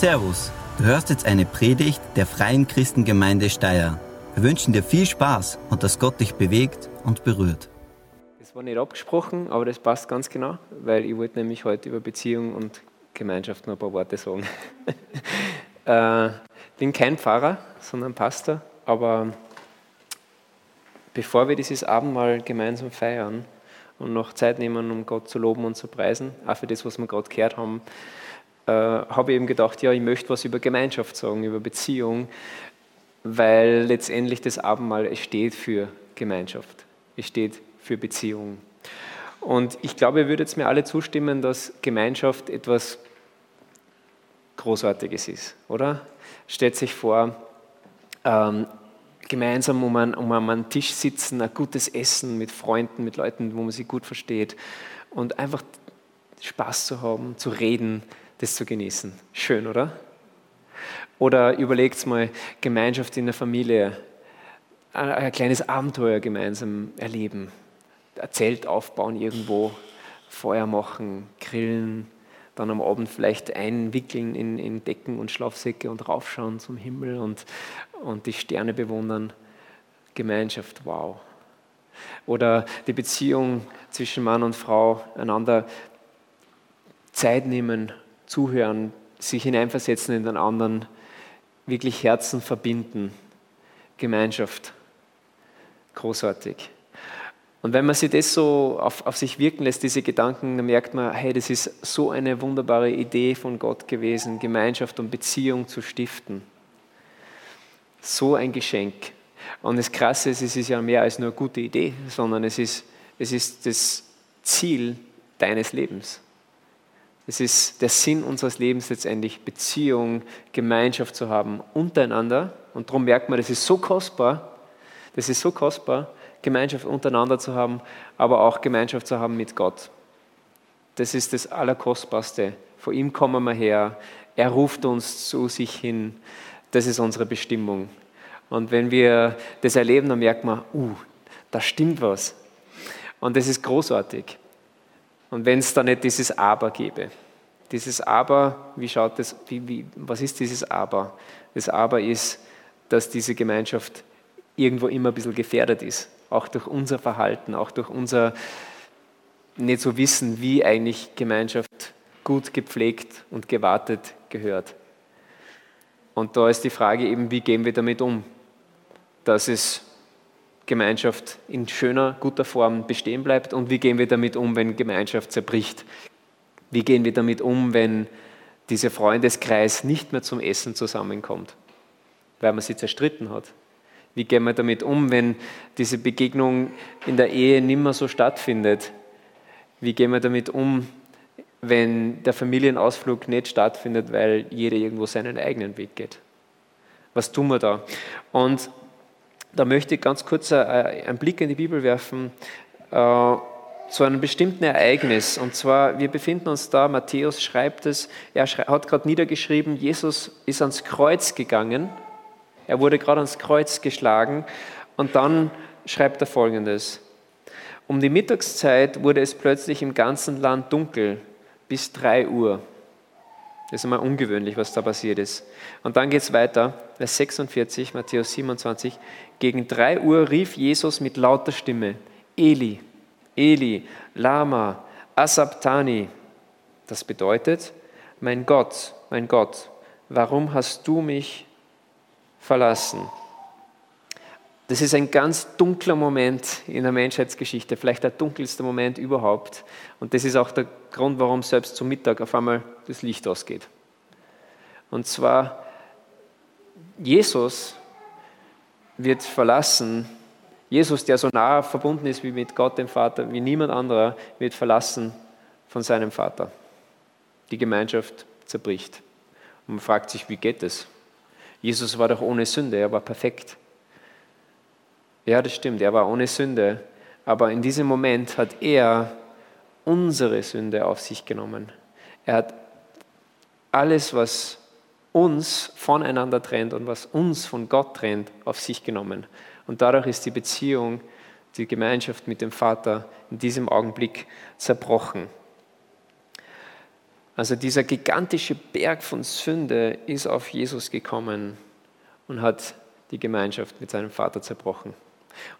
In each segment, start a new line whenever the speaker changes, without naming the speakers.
Servus, du hörst jetzt eine Predigt der Freien Christengemeinde Steyr. Wir wünschen dir viel Spaß und dass Gott dich bewegt und berührt.
Das war nicht abgesprochen, aber das passt ganz genau, weil ich wollte nämlich heute über Beziehung und Gemeinschaft noch ein paar Worte sagen. äh, bin kein Pfarrer, sondern Pastor, aber bevor wir dieses Abendmahl gemeinsam feiern und noch Zeit nehmen, um Gott zu loben und zu preisen, auch für das, was wir gerade gehört haben, äh, habe ich eben gedacht, ja, ich möchte was über Gemeinschaft sagen, über Beziehung, weil letztendlich das Abendmahl, es steht für Gemeinschaft, es steht für Beziehung. Und ich glaube, ihr würdet mir alle zustimmen, dass Gemeinschaft etwas Großartiges ist, oder? Stellt sich vor, ähm, gemeinsam um einen, um einen Tisch sitzen, ein gutes Essen mit Freunden, mit Leuten, wo man sich gut versteht und einfach Spaß zu haben, zu reden, das zu genießen. Schön, oder? Oder überlegt mal Gemeinschaft in der Familie, ein kleines Abenteuer gemeinsam erleben, ein Zelt aufbauen irgendwo, Feuer machen, grillen, dann am Abend vielleicht einwickeln in, in Decken und Schlafsäcke und raufschauen zum Himmel und, und die Sterne bewundern. Gemeinschaft, wow. Oder die Beziehung zwischen Mann und Frau, einander Zeit nehmen, zuhören, sich hineinversetzen in den anderen, wirklich Herzen verbinden, Gemeinschaft. Großartig. Und wenn man sich das so auf, auf, sich wirken lässt, diese Gedanken, dann merkt man, hey, das ist so eine wunderbare Idee von Gott gewesen, Gemeinschaft und Beziehung zu stiften. So ein Geschenk. Und das Krasse ist, es ist ja mehr als nur eine gute Idee, sondern es ist, es ist das Ziel deines Lebens. Es ist der Sinn unseres Lebens letztendlich, Beziehung, Gemeinschaft zu haben untereinander. Und darum merkt man, das ist so kostbar, das ist so kostbar, Gemeinschaft untereinander zu haben, aber auch Gemeinschaft zu haben mit Gott. Das ist das Allerkostbarste. Vor ihm kommen wir her. Er ruft uns zu sich hin. Das ist unsere Bestimmung. Und wenn wir das erleben, dann merkt man, uh, da stimmt was. Und das ist großartig. Und wenn es da nicht dieses Aber gäbe. Dieses Aber, wie schaut das, wie, wie, was ist dieses Aber? Das Aber ist, dass diese Gemeinschaft irgendwo immer ein bisschen gefährdet ist. Auch durch unser Verhalten, auch durch unser nicht so wissen, wie eigentlich Gemeinschaft gut gepflegt und gewartet gehört. Und da ist die Frage eben, wie gehen wir damit um, dass es Gemeinschaft in schöner, guter Form bestehen bleibt und wie gehen wir damit um, wenn Gemeinschaft zerbricht. Wie gehen wir damit um, wenn dieser Freundeskreis nicht mehr zum Essen zusammenkommt, weil man sie zerstritten hat. Wie gehen wir damit um, wenn diese Begegnung in der Ehe nicht mehr so stattfindet? Wie gehen wir damit um, wenn der Familienausflug nicht stattfindet, weil jeder irgendwo seinen eigenen Weg geht? Was tun wir da? Und da möchte ich ganz kurz einen Blick in die Bibel werfen äh, zu einem bestimmten Ereignis. Und zwar, wir befinden uns da, Matthäus schreibt es, er hat gerade niedergeschrieben, Jesus ist ans Kreuz gegangen. Er wurde gerade ans Kreuz geschlagen. Und dann schreibt er folgendes. Um die Mittagszeit wurde es plötzlich im ganzen Land dunkel, bis drei Uhr. Das ist einmal ungewöhnlich, was da passiert ist. Und dann geht es weiter, Vers 46, Matthäus 27. Gegen drei Uhr rief Jesus mit lauter Stimme, Eli, Eli, Lama, Asabtani. Das bedeutet, mein Gott, mein Gott, warum hast du mich verlassen? Das ist ein ganz dunkler Moment in der Menschheitsgeschichte, vielleicht der dunkelste Moment überhaupt. Und das ist auch der Grund, warum selbst zum Mittag auf einmal das Licht ausgeht. Und zwar, Jesus wird verlassen, Jesus, der so nah verbunden ist wie mit Gott, dem Vater, wie niemand anderer, wird verlassen von seinem Vater. Die Gemeinschaft zerbricht. Und man fragt sich, wie geht es? Jesus war doch ohne Sünde, er war perfekt. Ja, das stimmt, er war ohne Sünde. Aber in diesem Moment hat er unsere Sünde auf sich genommen. Er hat alles, was uns voneinander trennt und was uns von Gott trennt, auf sich genommen. Und dadurch ist die Beziehung, die Gemeinschaft mit dem Vater in diesem Augenblick zerbrochen. Also dieser gigantische Berg von Sünde ist auf Jesus gekommen und hat die Gemeinschaft mit seinem Vater zerbrochen.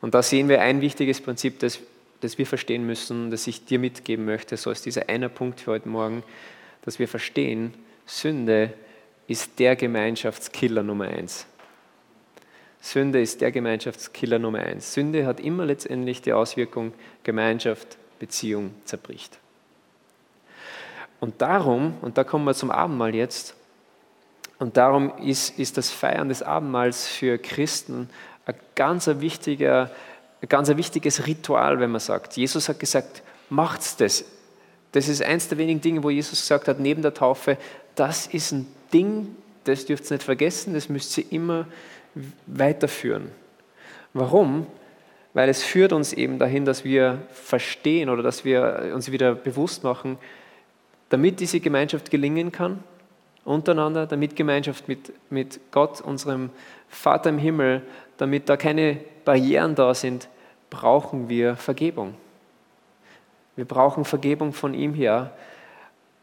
Und da sehen wir ein wichtiges Prinzip, das, das wir verstehen müssen, das ich dir mitgeben möchte, so ist dieser eine Punkt für heute Morgen, dass wir verstehen, Sünde ist der Gemeinschaftskiller Nummer eins. Sünde ist der Gemeinschaftskiller Nummer eins. Sünde hat immer letztendlich die Auswirkung, Gemeinschaft, Beziehung zerbricht. Und darum, und da kommen wir zum Abendmahl jetzt, und darum ist, ist das Feiern des Abendmahls für Christen ein ganz wichtiger, ein ganz wichtiges Ritual, wenn man sagt. Jesus hat gesagt, macht's das. Das ist eins der wenigen Dinge, wo Jesus gesagt hat, neben der Taufe, das ist ein Ding, das dürft ihr nicht vergessen, das müsst ihr immer weiterführen. Warum? Weil es führt uns eben dahin, dass wir verstehen oder dass wir uns wieder bewusst machen, damit diese Gemeinschaft gelingen kann, untereinander, damit Gemeinschaft mit, mit Gott, unserem Vater im Himmel, damit da keine Barrieren da sind, brauchen wir Vergebung. Wir brauchen Vergebung von ihm her.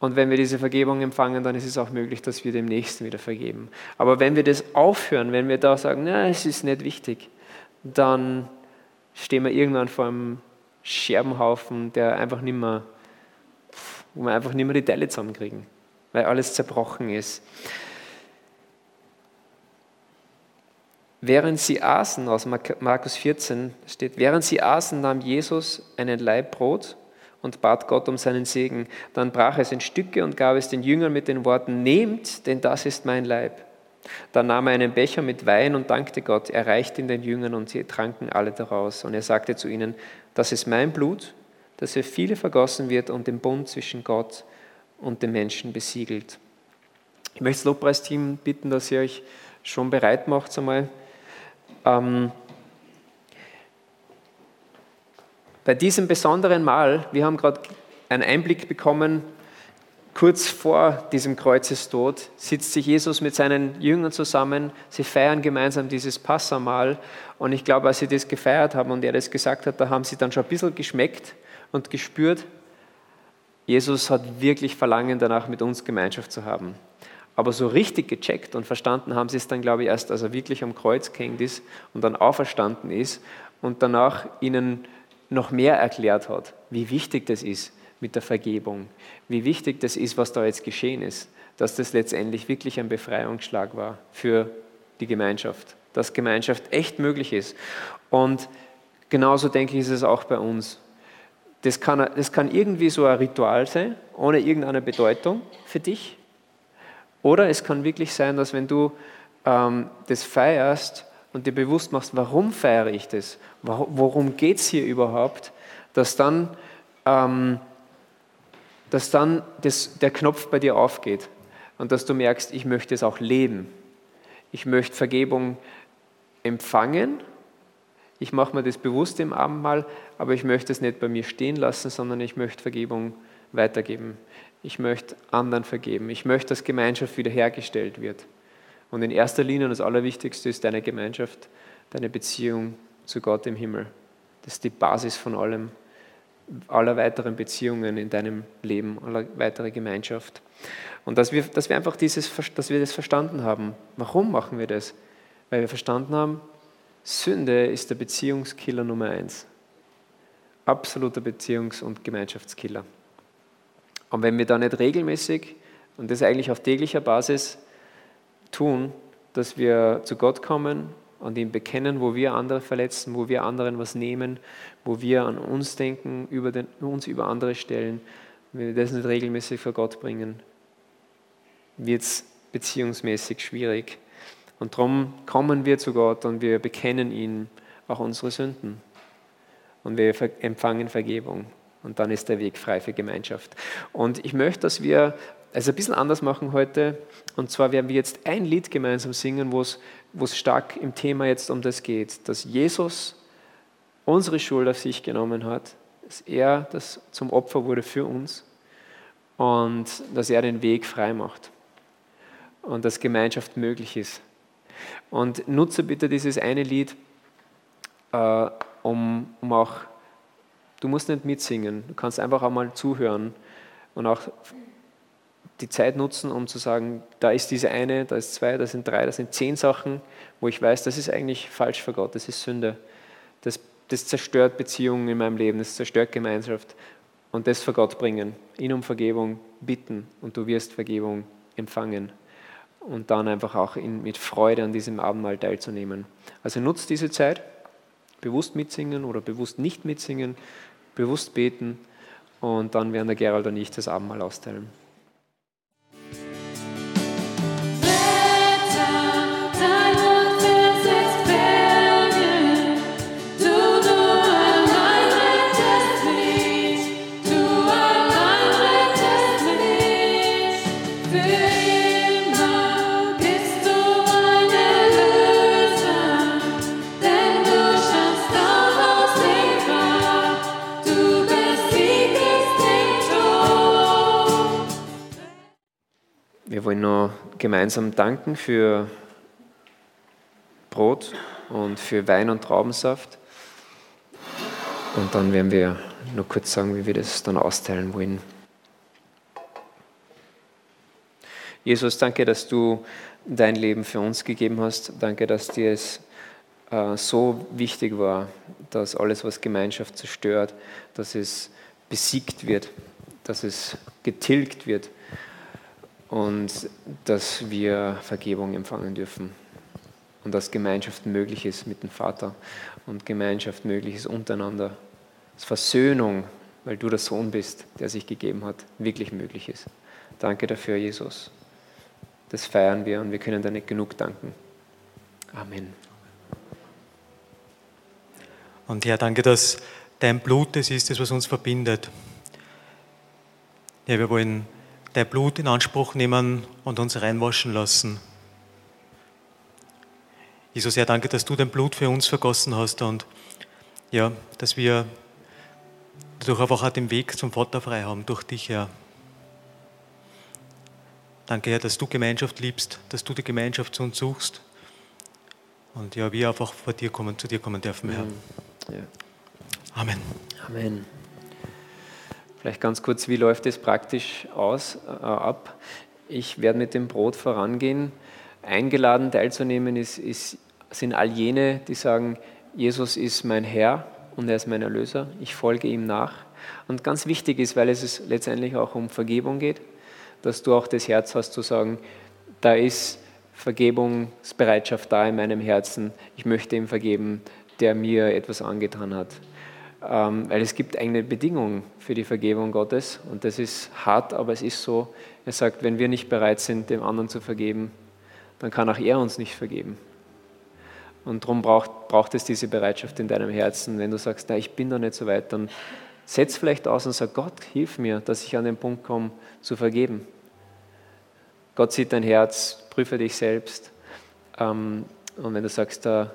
Und wenn wir diese Vergebung empfangen, dann ist es auch möglich, dass wir dem Nächsten wieder vergeben. Aber wenn wir das aufhören, wenn wir da sagen, na, es ist nicht wichtig, dann stehen wir irgendwann vor einem Scherbenhaufen, der einfach nicht mehr, wo wir einfach nicht mehr die Teile zusammenkriegen, weil alles zerbrochen ist. Während sie aßen, aus Markus 14 steht, während sie aßen, nahm Jesus einen Laib Brot und bat Gott um seinen Segen. Dann brach es in Stücke und gab es den Jüngern mit den Worten, nehmt, denn das ist mein Leib. Dann nahm er einen Becher mit Wein und dankte Gott. Er reichte ihn den Jüngern und sie tranken alle daraus. Und er sagte zu ihnen, das ist mein Blut, das für viele vergossen wird und den Bund zwischen Gott und den Menschen besiegelt. Ich möchte das Lobpreisteam bitten, dass ihr euch schon bereit macht, einmal ähm, bei diesem besonderen Mal, wir haben gerade einen Einblick bekommen, kurz vor diesem Kreuzestod sitzt sich Jesus mit seinen Jüngern zusammen, sie feiern gemeinsam dieses Passamal und ich glaube, als sie das gefeiert haben und er das gesagt hat, da haben sie dann schon ein bisschen geschmeckt und gespürt, Jesus hat wirklich Verlangen danach, mit uns Gemeinschaft zu haben. Aber so richtig gecheckt und verstanden haben sie es dann, glaube ich, erst, als er wirklich am Kreuz gehängt ist und dann auferstanden ist und danach ihnen noch mehr erklärt hat, wie wichtig das ist mit der Vergebung, wie wichtig das ist, was da jetzt geschehen ist, dass das letztendlich wirklich ein Befreiungsschlag war für die Gemeinschaft, dass Gemeinschaft echt möglich ist. Und genauso denke ich, ist es auch bei uns. Das kann, das kann irgendwie so ein Ritual sein, ohne irgendeine Bedeutung für dich, oder es kann wirklich sein, dass wenn du ähm, das feierst und dir bewusst machst, warum feiere ich das, worum geht es hier überhaupt, dass dann, ähm, dass dann das, der Knopf bei dir aufgeht und dass du merkst, ich möchte es auch leben. Ich möchte Vergebung empfangen. Ich mache mir das bewusst im Abendmahl, aber ich möchte es nicht bei mir stehen lassen, sondern ich möchte Vergebung weitergeben. Ich möchte anderen vergeben. Ich möchte, dass Gemeinschaft wiederhergestellt wird. Und in erster Linie, und das Allerwichtigste ist deine Gemeinschaft, deine Beziehung zu Gott im Himmel. Das ist die Basis von allem, aller weiteren Beziehungen in deinem Leben, aller weiteren Gemeinschaft. Und dass wir, dass wir einfach dieses, dass wir das verstanden haben. Warum machen wir das? Weil wir verstanden haben, Sünde ist der Beziehungskiller Nummer eins. Absoluter Beziehungs- und Gemeinschaftskiller. Und wenn wir da nicht regelmäßig und das eigentlich auf täglicher Basis tun, dass wir zu Gott kommen und ihn bekennen, wo wir andere verletzen, wo wir anderen was nehmen, wo wir an uns denken, über den, uns über andere stellen, wenn wir das nicht regelmäßig vor Gott bringen, wird es beziehungsmäßig schwierig. Und darum kommen wir zu Gott und wir bekennen ihm auch unsere Sünden. Und wir empfangen Vergebung. Und dann ist der Weg frei für Gemeinschaft. Und ich möchte, dass wir es ein bisschen anders machen heute. Und zwar werden wir jetzt ein Lied gemeinsam singen, wo es, stark im Thema jetzt um das geht, dass Jesus unsere Schuld auf sich genommen hat, dass er das zum Opfer wurde für uns und dass er den Weg frei macht und dass Gemeinschaft möglich ist. Und nutze bitte dieses eine Lied, äh, um, um auch Du musst nicht mitsingen, du kannst einfach einmal zuhören und auch die Zeit nutzen, um zu sagen, da ist diese eine, da ist zwei, da sind drei, da sind zehn Sachen, wo ich weiß, das ist eigentlich falsch für Gott, das ist Sünde. Das, das zerstört Beziehungen in meinem Leben, das zerstört Gemeinschaft. Und das vor Gott bringen, ihn um Vergebung bitten und du wirst Vergebung empfangen. Und dann einfach auch in, mit Freude an diesem Abendmahl teilzunehmen. Also nutzt diese Zeit, bewusst mitsingen oder bewusst nicht mitsingen, bewusst beten und dann werden der Gerald und ich das Abendmahl austeilen. Gemeinsam danken für Brot und für Wein und Traubensaft. Und dann werden wir noch kurz sagen, wie wir das dann austeilen wollen. Jesus, danke, dass du dein Leben für uns gegeben hast. Danke, dass dir es äh, so wichtig war, dass alles, was Gemeinschaft zerstört, dass es besiegt wird, dass es getilgt wird und dass wir Vergebung empfangen dürfen und dass Gemeinschaft möglich ist mit dem Vater und Gemeinschaft möglich ist untereinander. Dass Versöhnung, weil du der Sohn bist, der sich gegeben hat, wirklich möglich ist. Danke dafür, Jesus. Das feiern wir und wir können da nicht genug danken. Amen.
Und ja, danke, dass dein Blut das ist, das was uns verbindet. Ja, wir wollen dein Blut in Anspruch nehmen und uns reinwaschen lassen. Jesus, ja, danke, dass du dein Blut für uns vergossen hast und ja, dass wir dadurch einfach auch den Weg zum Vater frei haben, durch dich, Herr. Danke, Herr, dass du Gemeinschaft liebst, dass du die Gemeinschaft zu uns suchst und ja, wir einfach vor dir kommen, zu dir kommen dürfen, Herr. Ja. Amen.
Amen. Vielleicht ganz kurz, wie läuft es praktisch aus, äh, ab? Ich werde mit dem Brot vorangehen. Eingeladen teilzunehmen ist, ist, sind all jene, die sagen, Jesus ist mein Herr und er ist mein Erlöser. Ich folge ihm nach. Und ganz wichtig ist, weil es letztendlich auch um Vergebung geht, dass du auch das Herz hast zu sagen, da ist Vergebungsbereitschaft da in meinem Herzen. Ich möchte ihm vergeben, der mir etwas angetan hat. Ähm, weil es gibt eine Bedingung für die Vergebung Gottes und das ist hart, aber es ist so. Er sagt, wenn wir nicht bereit sind, dem anderen zu vergeben, dann kann auch er uns nicht vergeben. Und darum braucht, braucht es diese Bereitschaft in deinem Herzen. Wenn du sagst, na, ich bin da nicht so weit, dann setz vielleicht aus und sag, Gott, hilf mir, dass ich an den Punkt komme, zu vergeben. Gott sieht dein Herz, prüfe dich selbst. Ähm, und wenn du sagst, da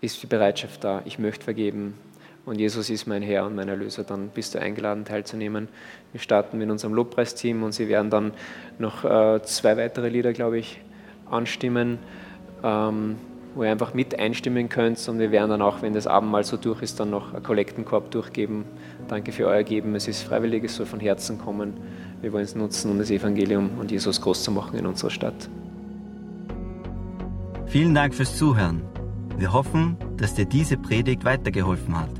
ist die Bereitschaft da, ich möchte vergeben, und Jesus ist mein Herr und mein Erlöser, dann bist du eingeladen teilzunehmen. Wir starten mit unserem Lobpreisteam und sie werden dann noch äh, zwei weitere Lieder, glaube ich, anstimmen, ähm, wo ihr einfach mit einstimmen könnt und wir werden dann auch, wenn das Abendmahl so durch ist, dann noch einen Kollektenkorb durchgeben. Danke für euer Geben. Es ist freiwillig, es soll von Herzen kommen. Wir wollen es nutzen, um das Evangelium und Jesus groß zu machen in unserer Stadt.
Vielen Dank fürs Zuhören. Wir hoffen, dass dir diese Predigt weitergeholfen hat.